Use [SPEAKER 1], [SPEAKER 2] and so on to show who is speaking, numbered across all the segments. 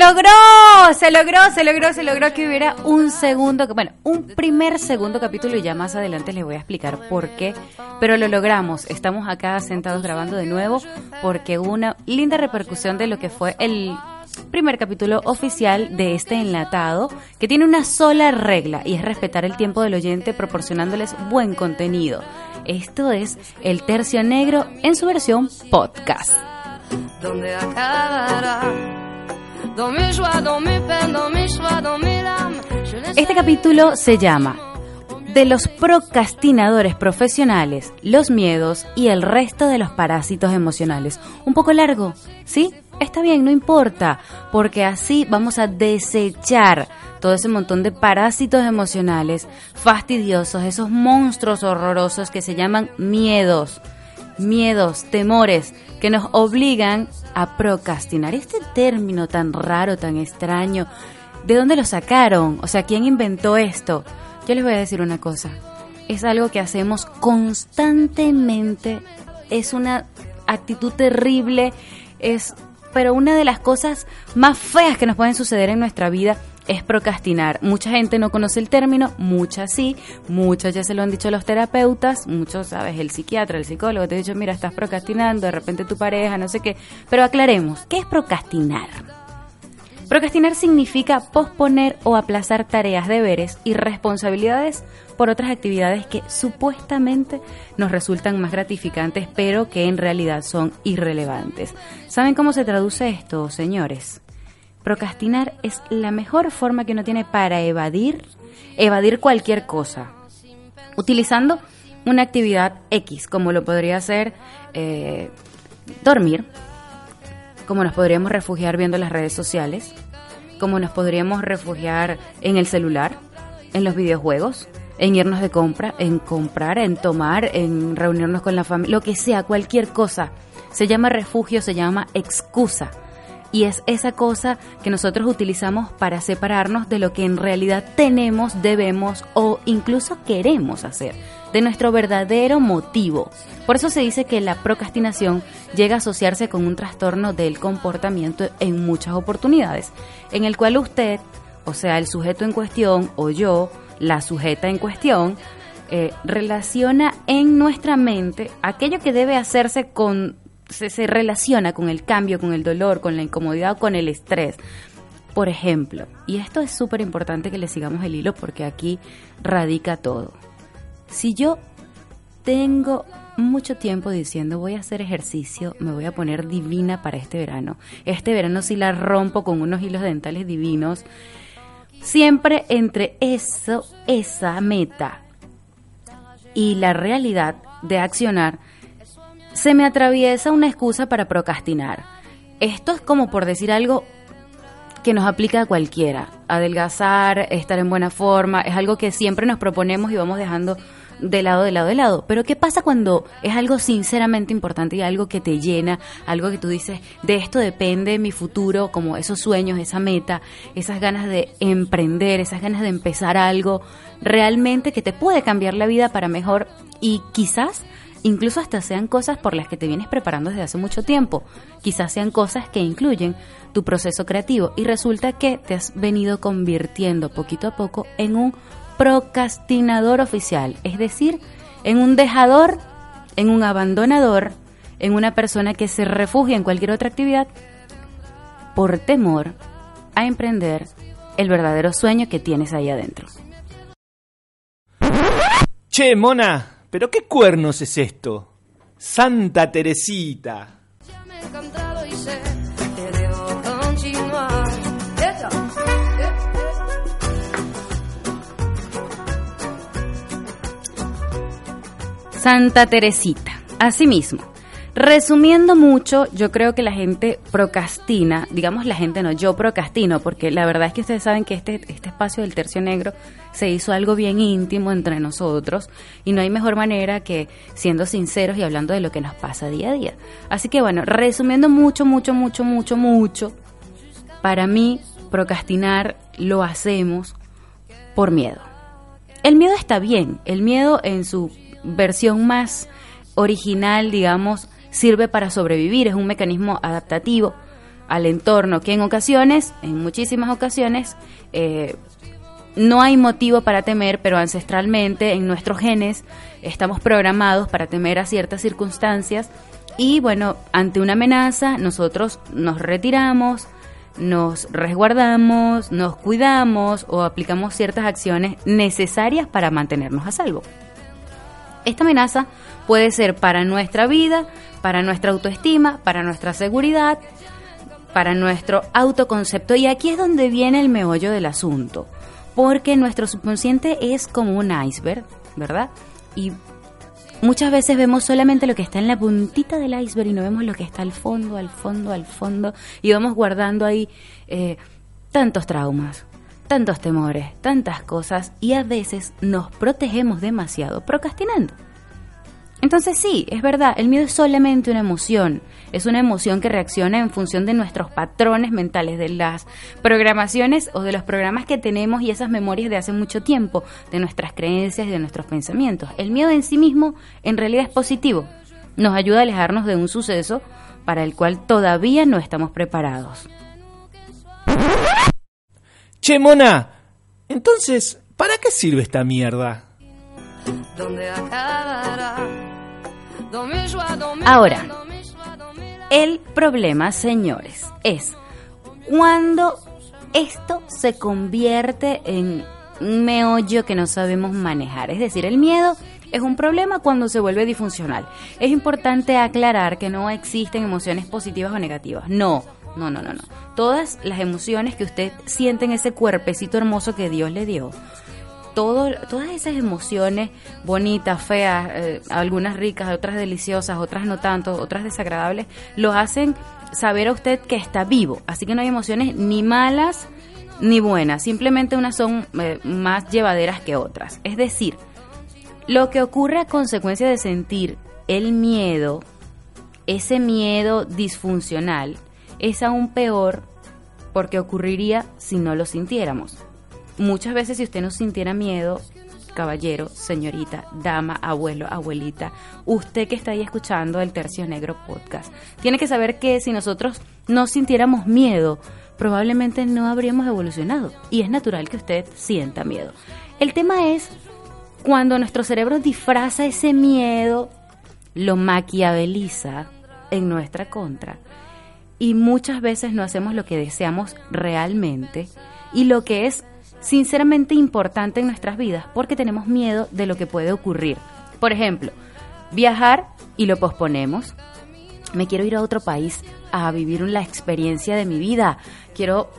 [SPEAKER 1] logró, se logró, se logró, se logró que hubiera un segundo, bueno, un primer segundo capítulo y ya más adelante les voy a explicar por qué, pero lo logramos. Estamos acá sentados grabando de nuevo porque hubo una linda repercusión de lo que fue el primer capítulo oficial de este enlatado que tiene una sola regla y es respetar el tiempo del oyente proporcionándoles buen contenido. Esto es El Tercio Negro en su versión podcast. Donde este capítulo se llama De los procrastinadores profesionales, los miedos y el resto de los parásitos emocionales. Un poco largo, ¿sí? Está bien, no importa, porque así vamos a desechar todo ese montón de parásitos emocionales fastidiosos, esos monstruos horrorosos que se llaman miedos miedos, temores que nos obligan a procrastinar. Este término tan raro, tan extraño, ¿de dónde lo sacaron? O sea, ¿quién inventó esto? Yo les voy a decir una cosa. Es algo que hacemos constantemente. Es una actitud terrible. Es, pero una de las cosas más feas que nos pueden suceder en nuestra vida es procrastinar. Mucha gente no conoce el término, muchas sí, muchas ya se lo han dicho los terapeutas, muchos, sabes, el psiquiatra, el psicólogo te ha dicho, mira, estás procrastinando, de repente tu pareja, no sé qué. Pero aclaremos, ¿qué es procrastinar? Procrastinar significa posponer o aplazar tareas, deberes y responsabilidades por otras actividades que supuestamente nos resultan más gratificantes, pero que en realidad son irrelevantes. ¿Saben cómo se traduce esto, señores? Procrastinar es la mejor forma que uno tiene para evadir, evadir cualquier cosa, utilizando una actividad X, como lo podría ser eh, dormir, como nos podríamos refugiar viendo las redes sociales, como nos podríamos refugiar en el celular, en los videojuegos, en irnos de compra, en comprar, en tomar, en reunirnos con la familia, lo que sea, cualquier cosa. Se llama refugio, se llama excusa y es esa cosa que nosotros utilizamos para separarnos de lo que en realidad tenemos, debemos o incluso queremos hacer, de nuestro verdadero motivo. Por eso se dice que la procrastinación llega a asociarse con un trastorno del comportamiento en muchas oportunidades, en el cual usted, o sea, el sujeto en cuestión o yo, la sujeta en cuestión, eh, relaciona en nuestra mente aquello que debe hacerse con se, relaciona con el cambio, con el dolor, con la incomodidad, con el estrés. Por ejemplo, y esto es súper importante que le sigamos el hilo porque aquí radica todo. Si yo tengo mucho tiempo diciendo voy a hacer ejercicio, me voy a poner divina para este verano. Este verano sí la rompo con unos hilos dentales divinos. Siempre entre eso, esa meta y la realidad de accionar, se me atraviesa una excusa para procrastinar. Esto es como por decir algo que nos aplica a cualquiera. Adelgazar, estar en buena forma, es algo que siempre nos proponemos y vamos dejando de lado, de lado, de lado. Pero ¿qué pasa cuando es algo sinceramente importante y algo que te llena, algo que tú dices, de esto depende mi futuro, como esos sueños, esa meta, esas ganas de emprender, esas ganas de empezar algo realmente que te puede cambiar la vida para mejor y quizás Incluso hasta sean cosas por las que te vienes preparando desde hace mucho tiempo. Quizás sean cosas que incluyen tu proceso creativo y resulta que te has venido convirtiendo poquito a poco en un procrastinador oficial, es decir, en un dejador, en un abandonador, en una persona que se refugia en cualquier otra actividad por temor a emprender el verdadero sueño que tienes ahí adentro.
[SPEAKER 2] Che, Mona, ¿Pero qué cuernos es esto? Santa Teresita.
[SPEAKER 1] Santa Teresita, así mismo. Resumiendo mucho, yo creo que la gente procrastina, digamos la gente no, yo procrastino, porque la verdad es que ustedes saben que este, este espacio del tercio negro se hizo algo bien íntimo entre nosotros y no hay mejor manera que siendo sinceros y hablando de lo que nos pasa día a día. Así que bueno, resumiendo mucho, mucho, mucho, mucho, mucho, para mí procrastinar lo hacemos por miedo. El miedo está bien, el miedo en su versión más original, digamos, sirve para sobrevivir, es un mecanismo adaptativo. al entorno, que en ocasiones, en muchísimas ocasiones, eh, no hay motivo para temer, pero ancestralmente en nuestros genes estamos programados para temer a ciertas circunstancias y bueno, ante una amenaza nosotros nos retiramos, nos resguardamos, nos cuidamos o aplicamos ciertas acciones necesarias para mantenernos a salvo. Esta amenaza puede ser para nuestra vida, para nuestra autoestima, para nuestra seguridad, para nuestro autoconcepto. Y aquí es donde viene el meollo del asunto, porque nuestro subconsciente es como un iceberg, ¿verdad? Y muchas veces vemos solamente lo que está en la puntita del iceberg y no vemos lo que está al fondo, al fondo, al fondo, y vamos guardando ahí eh, tantos traumas, tantos temores, tantas cosas, y a veces nos protegemos demasiado procrastinando. Entonces sí, es verdad, el miedo es solamente una emoción, es una emoción que reacciona en función de nuestros patrones mentales, de las programaciones o de los programas que tenemos y esas memorias de hace mucho tiempo, de nuestras creencias y de nuestros pensamientos. El miedo en sí mismo en realidad es positivo, nos ayuda a alejarnos de un suceso para el cual todavía no estamos preparados.
[SPEAKER 2] Che, Mona, entonces, ¿para qué sirve esta mierda?
[SPEAKER 1] Ahora, el problema, señores, es cuando esto se convierte en un meollo que no sabemos manejar. Es decir, el miedo es un problema cuando se vuelve disfuncional. Es importante aclarar que no existen emociones positivas o negativas. No, no, no, no, no. Todas las emociones que usted siente en ese cuerpecito hermoso que Dios le dio todas esas emociones bonitas, feas, eh, algunas ricas, otras deliciosas, otras no tanto, otras desagradables, lo hacen saber a usted que está vivo. Así que no hay emociones ni malas ni buenas, simplemente unas son eh, más llevaderas que otras. Es decir, lo que ocurre a consecuencia de sentir el miedo, ese miedo disfuncional, es aún peor porque ocurriría si no lo sintiéramos muchas veces si usted no sintiera miedo, caballero, señorita, dama, abuelo, abuelita, usted que está ahí escuchando el Tercio Negro podcast, tiene que saber que si nosotros no sintiéramos miedo, probablemente no habríamos evolucionado. Y es natural que usted sienta miedo. El tema es cuando nuestro cerebro disfraza ese miedo, lo maquiaveliza en nuestra contra. Y muchas veces no hacemos lo que deseamos realmente y lo que es sinceramente importante en nuestras vidas porque tenemos miedo de lo que puede ocurrir. Por ejemplo, viajar y lo posponemos. Me quiero ir a otro país a vivir la experiencia de mi vida. Quiero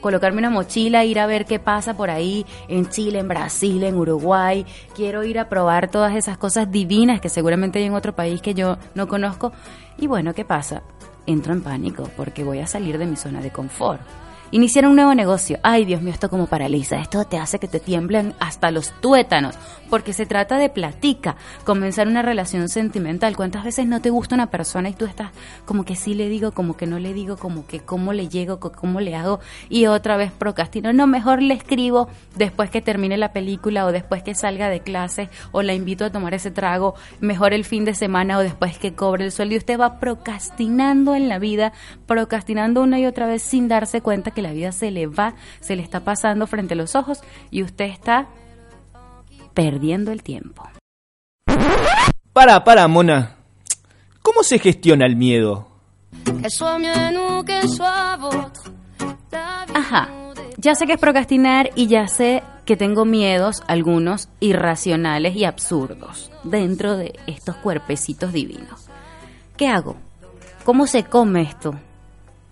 [SPEAKER 1] colocarme una mochila, ir a ver qué pasa por ahí en Chile, en Brasil, en Uruguay. Quiero ir a probar todas esas cosas divinas que seguramente hay en otro país que yo no conozco. Y bueno, ¿qué pasa? Entro en pánico porque voy a salir de mi zona de confort. Iniciar un nuevo negocio. Ay, Dios mío, esto como paraliza. Esto te hace que te tiemblen hasta los tuétanos, porque se trata de platica, comenzar una relación sentimental. ¿Cuántas veces no te gusta una persona y tú estás como que sí le digo, como que no le digo, como que cómo le llego, cómo le hago y otra vez procrastino? No, mejor le escribo después que termine la película o después que salga de clase o la invito a tomar ese trago, mejor el fin de semana o después que cobre el sueldo y usted va procrastinando en la vida, procrastinando una y otra vez sin darse cuenta que la vida se le va, se le está pasando frente a los ojos y usted está perdiendo el tiempo.
[SPEAKER 2] Para, para, Mona. ¿Cómo se gestiona el miedo?
[SPEAKER 1] Ajá, ya sé que es procrastinar y ya sé que tengo miedos, algunos irracionales y absurdos, dentro de estos cuerpecitos divinos. ¿Qué hago? ¿Cómo se come esto?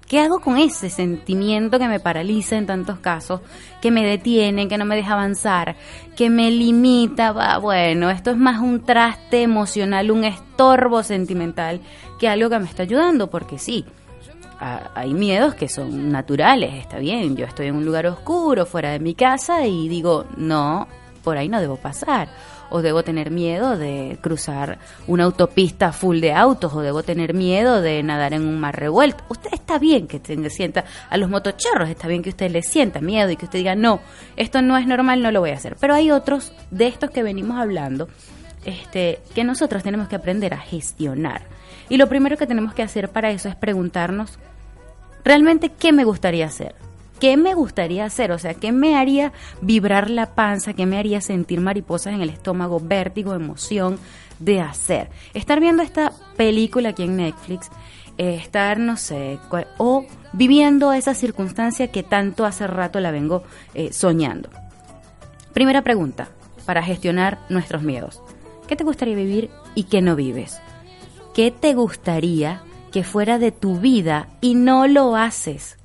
[SPEAKER 1] ¿Qué hago con ese sentimiento que me paraliza en tantos casos, que me detiene, que no me deja avanzar, que me limita? bueno, esto es más un traste emocional, un estorbo sentimental que algo que me está ayudando, porque sí, hay miedos que son naturales, está bien, yo estoy en un lugar oscuro, fuera de mi casa y digo, no, por ahí no debo pasar o debo tener miedo de cruzar una autopista full de autos o debo tener miedo de nadar en un mar revuelto. Usted está bien que tenga, sienta a los motochorros, está bien que usted le sienta miedo y que usted diga, no, esto no es normal, no lo voy a hacer. Pero hay otros de estos que venimos hablando este, que nosotros tenemos que aprender a gestionar. Y lo primero que tenemos que hacer para eso es preguntarnos, realmente, ¿qué me gustaría hacer? ¿Qué me gustaría hacer? O sea, ¿qué me haría vibrar la panza? ¿Qué me haría sentir mariposas en el estómago, vértigo, emoción de hacer? Estar viendo esta película aquí en Netflix, eh, estar, no sé, o viviendo esa circunstancia que tanto hace rato la vengo eh, soñando. Primera pregunta, para gestionar nuestros miedos. ¿Qué te gustaría vivir y qué no vives? ¿Qué te gustaría que fuera de tu vida y no lo haces?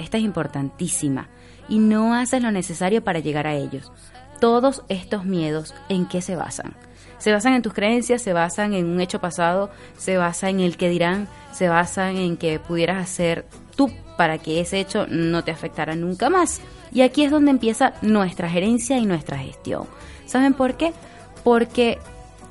[SPEAKER 1] Esta es importantísima y no haces lo necesario para llegar a ellos. Todos estos miedos, ¿en qué se basan? Se basan en tus creencias, se basan en un hecho pasado, se basan en el que dirán, se basan en que pudieras hacer tú para que ese hecho no te afectara nunca más. Y aquí es donde empieza nuestra gerencia y nuestra gestión. ¿Saben por qué? Porque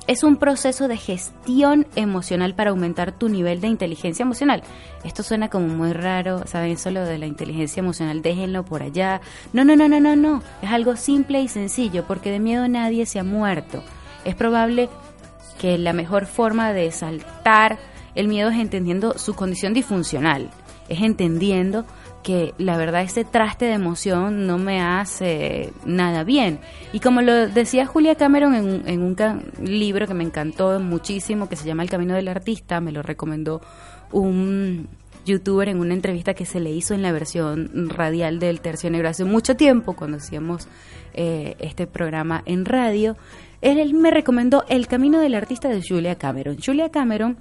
[SPEAKER 1] es un proceso de gestión emocional para aumentar tu nivel de inteligencia emocional. Esto suena como muy raro, ¿saben? Eso lo de la inteligencia emocional, déjenlo por allá. No, no, no, no, no, no. Es algo simple y sencillo, porque de miedo nadie se ha muerto. Es probable que la mejor forma de saltar el miedo es entendiendo su condición disfuncional, es entendiendo que la verdad ese traste de emoción no me hace nada bien. Y como lo decía Julia Cameron en, en un libro que me encantó muchísimo, que se llama El Camino del Artista, me lo recomendó un youtuber en una entrevista que se le hizo en la versión radial del Tercio Negro hace mucho tiempo, cuando hacíamos eh, este programa en radio. Él me recomendó El Camino del Artista de Julia Cameron. Julia Cameron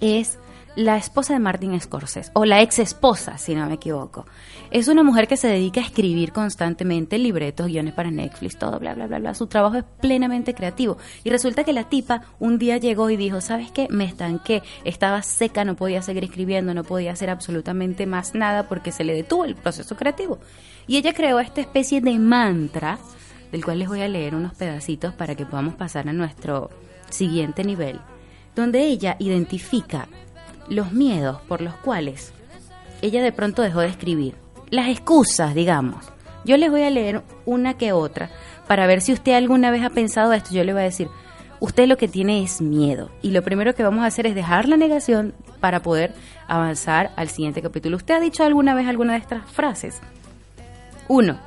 [SPEAKER 1] es la esposa de Martin Scorsese, o la ex esposa, si no me equivoco. Es una mujer que se dedica a escribir constantemente libretos, guiones para Netflix, todo, bla, bla, bla, bla. Su trabajo es plenamente creativo. Y resulta que la tipa un día llegó y dijo, ¿sabes qué? Me estanqué, estaba seca, no podía seguir escribiendo, no podía hacer absolutamente más nada porque se le detuvo el proceso creativo. Y ella creó esta especie de mantra, del cual les voy a leer unos pedacitos para que podamos pasar a nuestro siguiente nivel, donde ella identifica los miedos por los cuales ella de pronto dejó de escribir. Las excusas, digamos. Yo les voy a leer una que otra para ver si usted alguna vez ha pensado esto. Yo le voy a decir, usted lo que tiene es miedo. Y lo primero que vamos a hacer es dejar la negación para poder avanzar al siguiente capítulo. ¿Usted ha dicho alguna vez alguna de estas frases? Uno,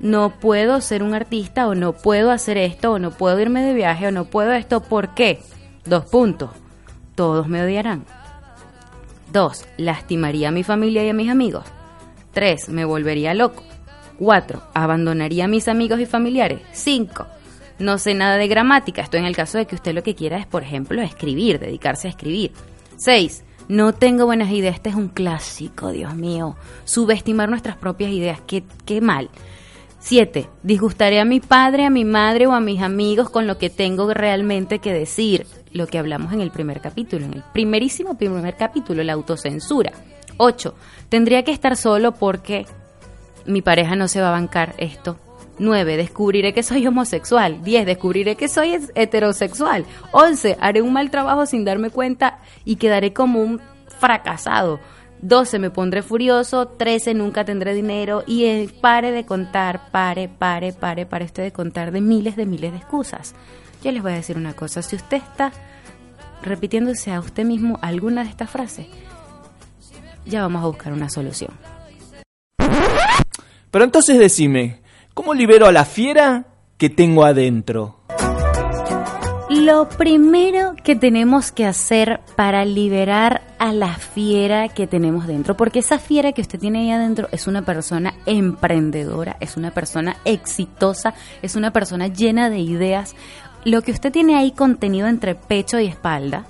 [SPEAKER 1] no puedo ser un artista o no puedo hacer esto o no puedo irme de viaje o no puedo esto. ¿Por qué? Dos puntos. Todos me odiarán. 2. Lastimaría a mi familia y a mis amigos. 3. Me volvería loco. 4. Abandonaría a mis amigos y familiares. 5. No sé nada de gramática. Esto en el caso de que usted lo que quiera es, por ejemplo, escribir, dedicarse a escribir. 6. No tengo buenas ideas. Este es un clásico, Dios mío. Subestimar nuestras propias ideas. Qué, qué mal. 7. Disgustaré a mi padre, a mi madre o a mis amigos con lo que tengo realmente que decir. Lo que hablamos en el primer capítulo, en el primerísimo primer capítulo, la autocensura. 8. Tendría que estar solo porque mi pareja no se va a bancar esto. 9. Descubriré que soy homosexual. 10. Descubriré que soy heterosexual. 11. Haré un mal trabajo sin darme cuenta y quedaré como un fracasado. 12 me pondré furioso, 13 nunca tendré dinero y pare de contar, pare, pare, pare, pare usted de contar de miles de miles de excusas. Yo les voy a decir una cosa, si usted está repitiéndose a usted mismo alguna de estas frases, ya vamos a buscar una solución.
[SPEAKER 2] Pero entonces decime, ¿cómo libero a la fiera que tengo adentro?
[SPEAKER 1] Lo primero que tenemos que hacer para liberar a la fiera que tenemos dentro, porque esa fiera que usted tiene ahí adentro es una persona emprendedora, es una persona exitosa, es una persona llena de ideas. Lo que usted tiene ahí contenido entre pecho y espalda,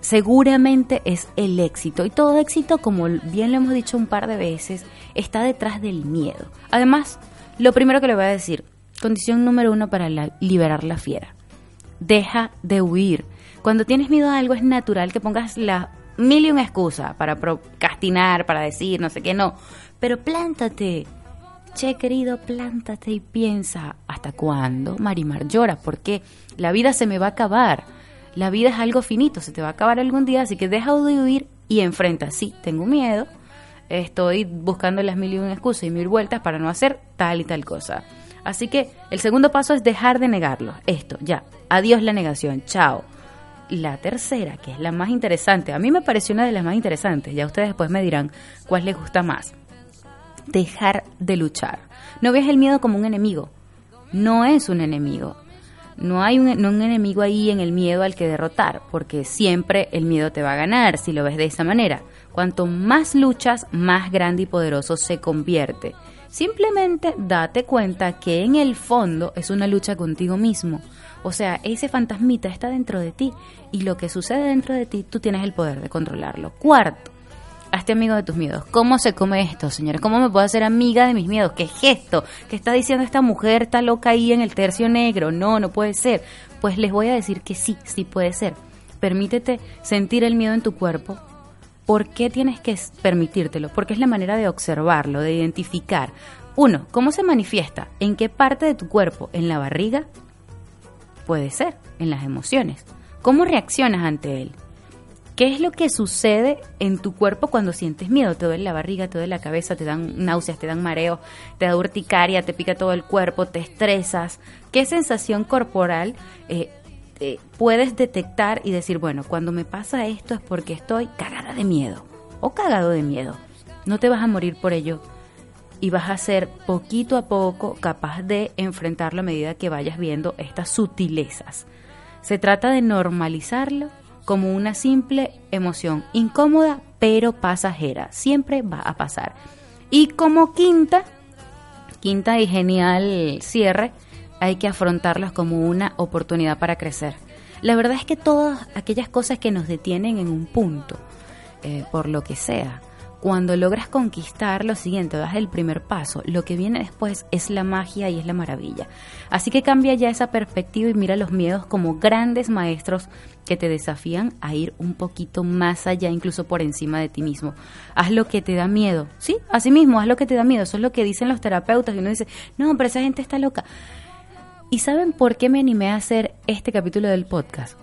[SPEAKER 1] seguramente es el éxito. Y todo éxito, como bien lo hemos dicho un par de veces, está detrás del miedo. Además, lo primero que le voy a decir, condición número uno para liberar la fiera deja de huir. Cuando tienes miedo a algo es natural que pongas la mil y una excusa para procrastinar, para decir no sé qué, no. Pero plántate. Che, querido, plántate y piensa, ¿hasta cuándo Marimar llora? Porque la vida se me va a acabar. La vida es algo finito, se te va a acabar algún día, así que deja de huir y enfrenta. Sí, tengo miedo, estoy buscando las mil y excusas y mil vueltas para no hacer tal y tal cosa. Así que el segundo paso es dejar de negarlo. Esto, ya. Adiós la negación. Chao. la tercera, que es la más interesante, a mí me pareció una de las más interesantes, ya ustedes después me dirán cuál les gusta más. Dejar de luchar. No veas el miedo como un enemigo, no es un enemigo. No hay un, un, enemigo ahí en el miedo al que derrotar, porque siempre el miedo te va a ganar si lo ves de esa manera. Cuanto más luchas, más grande y poderoso se convierte. Simplemente date cuenta que en el fondo es una lucha contigo mismo. O sea, ese fantasmita está dentro de ti y lo que sucede dentro de ti, tú tienes el poder de controlarlo. Cuarto, hazte amigo de tus miedos. ¿Cómo se come esto, señores? ¿Cómo me puedo hacer amiga de mis miedos? ¿Qué es esto? ¿Qué está diciendo esta mujer? Está loca ahí en el tercio negro. No, no puede ser. Pues les voy a decir que sí, sí puede ser. Permítete sentir el miedo en tu cuerpo. ¿Por qué tienes que permitírtelo? Porque es la manera de observarlo, de identificar. Uno, ¿cómo se manifiesta? ¿En qué parte de tu cuerpo? ¿En la barriga? Puede ser, en las emociones. ¿Cómo reaccionas ante él? ¿Qué es lo que sucede en tu cuerpo cuando sientes miedo? Te duele la barriga, te duele la cabeza, te dan náuseas, te dan mareos, te da urticaria, te pica todo el cuerpo, te estresas. ¿Qué sensación corporal eh, puedes detectar y decir, bueno, cuando me pasa esto es porque estoy cagada de miedo o cagado de miedo? No te vas a morir por ello y vas a ser poquito a poco capaz de enfrentarlo a medida que vayas viendo estas sutilezas. Se trata de normalizarlo como una simple emoción incómoda pero pasajera. Siempre va a pasar. Y como quinta, quinta y genial cierre, hay que afrontarlas como una oportunidad para crecer. La verdad es que todas aquellas cosas que nos detienen en un punto, eh, por lo que sea, cuando logras conquistar lo siguiente, das el primer paso, lo que viene después es la magia y es la maravilla. Así que cambia ya esa perspectiva y mira los miedos como grandes maestros que te desafían a ir un poquito más allá, incluso por encima de ti mismo. Haz lo que te da miedo, ¿sí? Así mismo, haz lo que te da miedo. Eso es lo que dicen los terapeutas y uno dice, no, pero esa gente está loca. ¿Y saben por qué me animé a hacer este capítulo del podcast?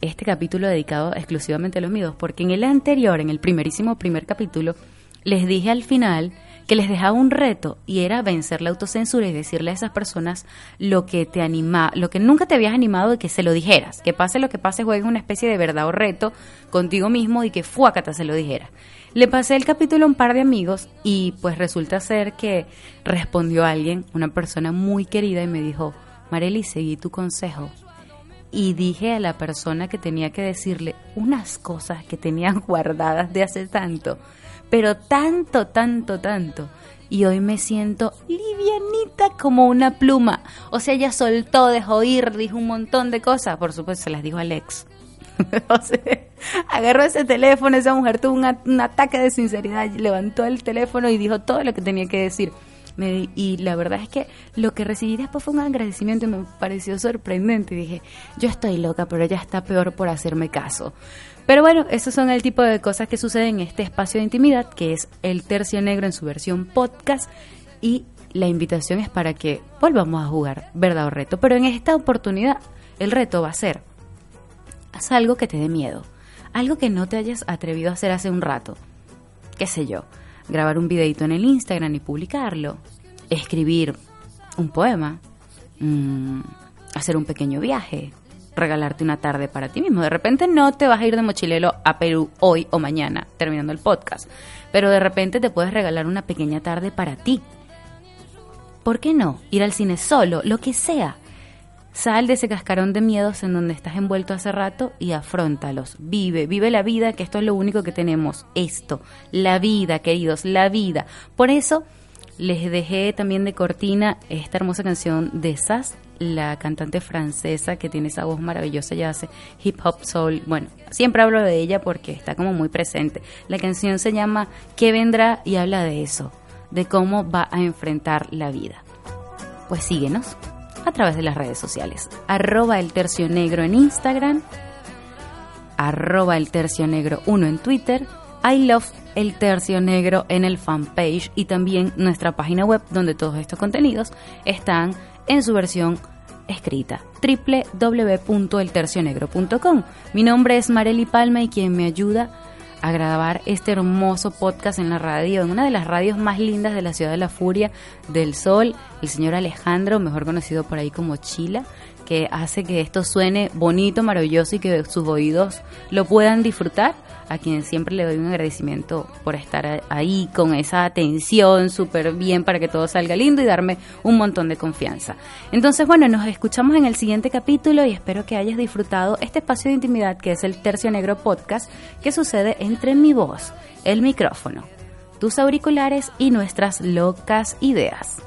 [SPEAKER 1] este capítulo dedicado exclusivamente a los miedos, porque en el anterior, en el primerísimo primer capítulo, les dije al final que les dejaba un reto y era vencer la autocensura y decirle a esas personas lo que te anima, lo que nunca te habías animado de que se lo dijeras, que pase lo que pase, juegues una especie de verdad o reto contigo mismo y que fuácata se lo dijera. Le pasé el capítulo a un par de amigos y pues resulta ser que respondió alguien, una persona muy querida y me dijo, Marely, seguí tu consejo, y dije a la persona que tenía que decirle unas cosas que tenían guardadas de hace tanto, pero tanto, tanto, tanto. Y hoy me siento livianita como una pluma. O sea, ella soltó, dejó ir, dijo un montón de cosas. Por supuesto, se las dijo Alex. o sea, agarró ese teléfono, esa mujer tuvo un ataque de sinceridad, levantó el teléfono y dijo todo lo que tenía que decir y la verdad es que lo que recibí después fue un agradecimiento y me pareció sorprendente. Dije, yo estoy loca, pero ella está peor por hacerme caso. Pero bueno, esos son el tipo de cosas que suceden en este espacio de intimidad, que es el tercio negro en su versión podcast. Y la invitación es para que volvamos a jugar verdad o reto. Pero en esta oportunidad, el reto va a ser, haz algo que te dé miedo. Algo que no te hayas atrevido a hacer hace un rato. Qué sé yo grabar un videito en el Instagram y publicarlo, escribir un poema, mm, hacer un pequeño viaje, regalarte una tarde para ti mismo. De repente no te vas a ir de mochilero a Perú hoy o mañana, terminando el podcast, pero de repente te puedes regalar una pequeña tarde para ti. ¿Por qué no? Ir al cine solo, lo que sea. Sal de ese cascarón de miedos en donde estás envuelto hace rato y afrontalos. Vive, vive la vida, que esto es lo único que tenemos. Esto, la vida, queridos, la vida. Por eso les dejé también de cortina esta hermosa canción de Sass, la cantante francesa que tiene esa voz maravillosa y hace hip hop soul. Bueno, siempre hablo de ella porque está como muy presente. La canción se llama ¿Qué vendrá? y habla de eso, de cómo va a enfrentar la vida. Pues síguenos a través de las redes sociales. Arroba el tercio negro en Instagram, arroba el tercio negro 1 en Twitter, I love el tercio negro en el fanpage y también nuestra página web donde todos estos contenidos están en su versión escrita www.eltercionegro.com. Mi nombre es Marely Palma y quien me ayuda a grabar este hermoso podcast en la radio, en una de las radios más lindas de la ciudad de la furia del sol, el señor Alejandro, mejor conocido por ahí como Chila, que hace que esto suene bonito, maravilloso y que sus oídos lo puedan disfrutar. A quien siempre le doy un agradecimiento por estar ahí con esa atención súper bien para que todo salga lindo y darme un montón de confianza. Entonces, bueno, nos escuchamos en el siguiente capítulo y espero que hayas disfrutado este espacio de intimidad que es el Tercio Negro Podcast que sucede entre mi voz, el micrófono, tus auriculares y nuestras locas ideas.